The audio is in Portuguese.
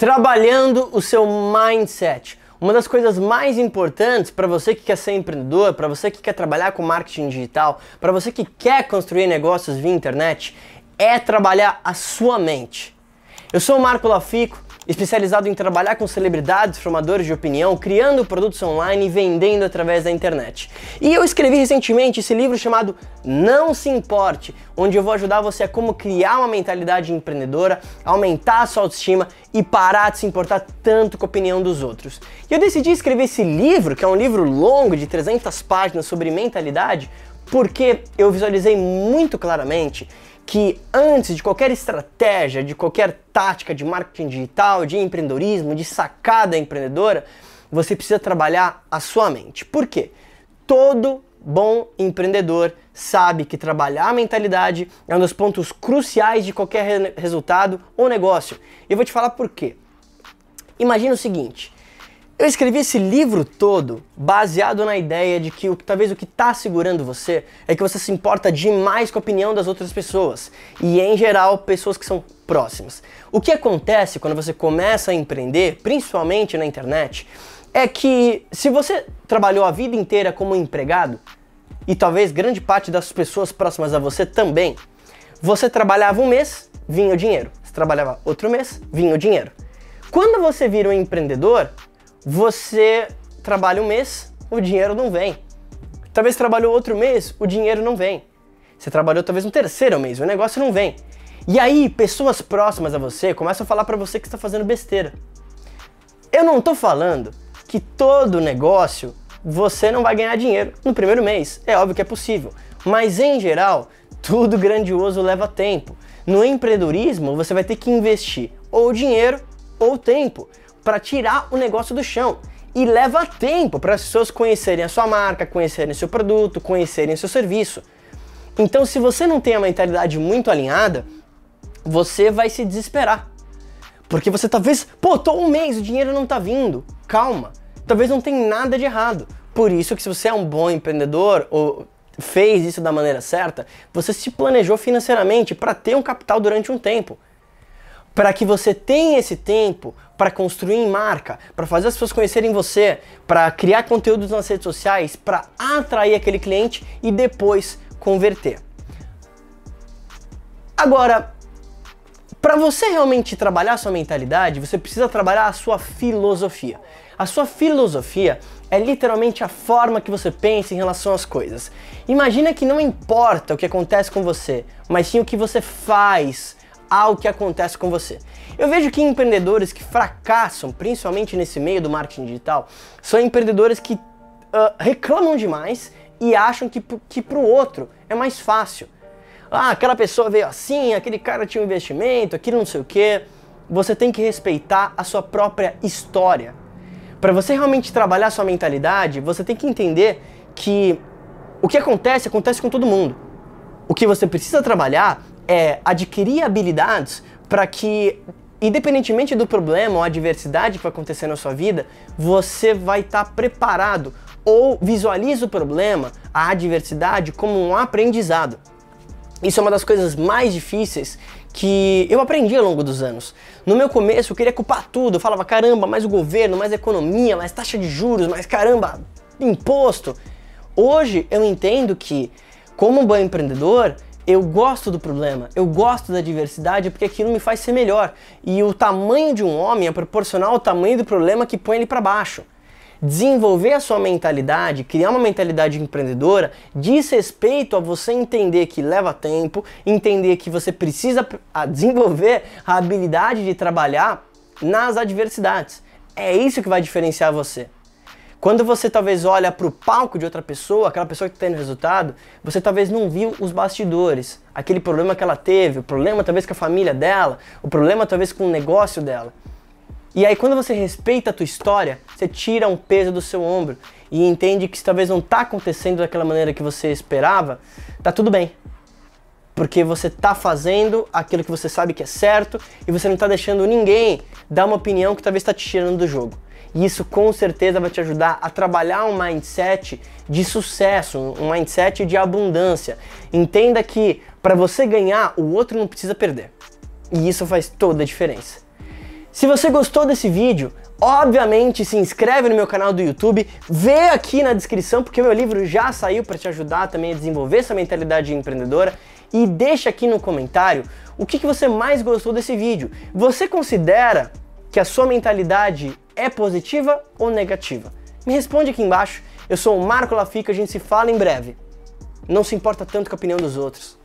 trabalhando o seu mindset. Uma das coisas mais importantes para você que quer ser empreendedor, para você que quer trabalhar com marketing digital, para você que quer construir negócios via internet, é trabalhar a sua mente. Eu sou o Marco Lafico, especializado em trabalhar com celebridades, formadores de opinião, criando produtos online e vendendo através da internet. E eu escrevi recentemente esse livro chamado Não Se Importe, onde eu vou ajudar você a como criar uma mentalidade empreendedora, aumentar a sua autoestima e parar de se importar tanto com a opinião dos outros. E eu decidi escrever esse livro, que é um livro longo de 300 páginas sobre mentalidade, porque eu visualizei muito claramente que antes de qualquer estratégia, de qualquer tática de marketing digital, de empreendedorismo, de sacada empreendedora, você precisa trabalhar a sua mente. Por quê? Todo bom empreendedor sabe que trabalhar a mentalidade é um dos pontos cruciais de qualquer re resultado ou negócio. Eu vou te falar por quê. Imagina o seguinte: eu escrevi esse livro todo baseado na ideia de que o, talvez o que está segurando você é que você se importa demais com a opinião das outras pessoas e, em geral, pessoas que são próximas. O que acontece quando você começa a empreender, principalmente na internet, é que se você trabalhou a vida inteira como empregado e talvez grande parte das pessoas próximas a você também, você trabalhava um mês, vinha o dinheiro. Você trabalhava outro mês, vinha o dinheiro. Quando você vira um empreendedor, você trabalha um mês, o dinheiro não vem. Talvez trabalhou outro mês, o dinheiro não vem. Você trabalhou talvez um terceiro mês, o negócio não vem. E aí, pessoas próximas a você começam a falar para você que está fazendo besteira. Eu não estou falando que todo negócio você não vai ganhar dinheiro no primeiro mês. É óbvio que é possível. Mas em geral, tudo grandioso leva tempo. No empreendedorismo, você vai ter que investir ou dinheiro ou tempo para tirar o negócio do chão. E leva tempo para as pessoas conhecerem a sua marca, conhecerem seu produto, conhecerem seu serviço. Então, se você não tem a mentalidade muito alinhada, você vai se desesperar. Porque você talvez, pô, tô um mês, o dinheiro não tá vindo. Calma. Talvez não tenha nada de errado. Por isso que se você é um bom empreendedor ou fez isso da maneira certa, você se planejou financeiramente para ter um capital durante um tempo para que você tenha esse tempo para construir marca, para fazer as pessoas conhecerem você, para criar conteúdos nas redes sociais, para atrair aquele cliente e depois converter. Agora, para você realmente trabalhar sua mentalidade, você precisa trabalhar a sua filosofia. A sua filosofia é literalmente a forma que você pensa em relação às coisas. Imagina que não importa o que acontece com você, mas sim o que você faz ao que acontece com você. Eu vejo que empreendedores que fracassam, principalmente nesse meio do marketing digital, são empreendedores que uh, reclamam demais e acham que, que para o outro é mais fácil. Ah, aquela pessoa veio assim, aquele cara tinha um investimento, aquilo não sei o que. Você tem que respeitar a sua própria história. Para você realmente trabalhar sua mentalidade, você tem que entender que o que acontece, acontece com todo mundo. O que você precisa trabalhar é adquirir habilidades para que, independentemente do problema ou adversidade que vai acontecer na sua vida, você vai estar tá preparado ou visualiza o problema, a adversidade, como um aprendizado. Isso é uma das coisas mais difíceis que eu aprendi ao longo dos anos. No meu começo eu queria culpar tudo, eu falava caramba, mais o governo, mais economia, mais taxa de juros, mais caramba, imposto. Hoje eu entendo que, como um bom empreendedor, eu gosto do problema, eu gosto da diversidade porque aquilo me faz ser melhor. E o tamanho de um homem é proporcional ao tamanho do problema que põe ele para baixo. Desenvolver a sua mentalidade, criar uma mentalidade empreendedora, diz respeito a você entender que leva tempo, entender que você precisa desenvolver a habilidade de trabalhar nas adversidades. É isso que vai diferenciar você. Quando você talvez olha para o palco de outra pessoa, aquela pessoa que está tendo resultado, você talvez não viu os bastidores, aquele problema que ela teve, o problema talvez com a família dela, o problema talvez com o negócio dela. E aí quando você respeita a tua história, você tira um peso do seu ombro e entende que se talvez não está acontecendo daquela maneira que você esperava, tá tudo bem. Porque você está fazendo aquilo que você sabe que é certo e você não está deixando ninguém dar uma opinião que talvez está te tirando do jogo. E isso com certeza vai te ajudar a trabalhar um mindset de sucesso, um mindset de abundância. Entenda que para você ganhar, o outro não precisa perder. E isso faz toda a diferença. Se você gostou desse vídeo, obviamente se inscreve no meu canal do YouTube, vê aqui na descrição porque meu livro já saiu para te ajudar também a desenvolver essa mentalidade empreendedora e deixa aqui no comentário o que, que você mais gostou desse vídeo. Você considera que a sua mentalidade é positiva ou negativa? Me responde aqui embaixo. Eu sou o Marco Lafica, a gente se fala em breve. Não se importa tanto com a opinião dos outros.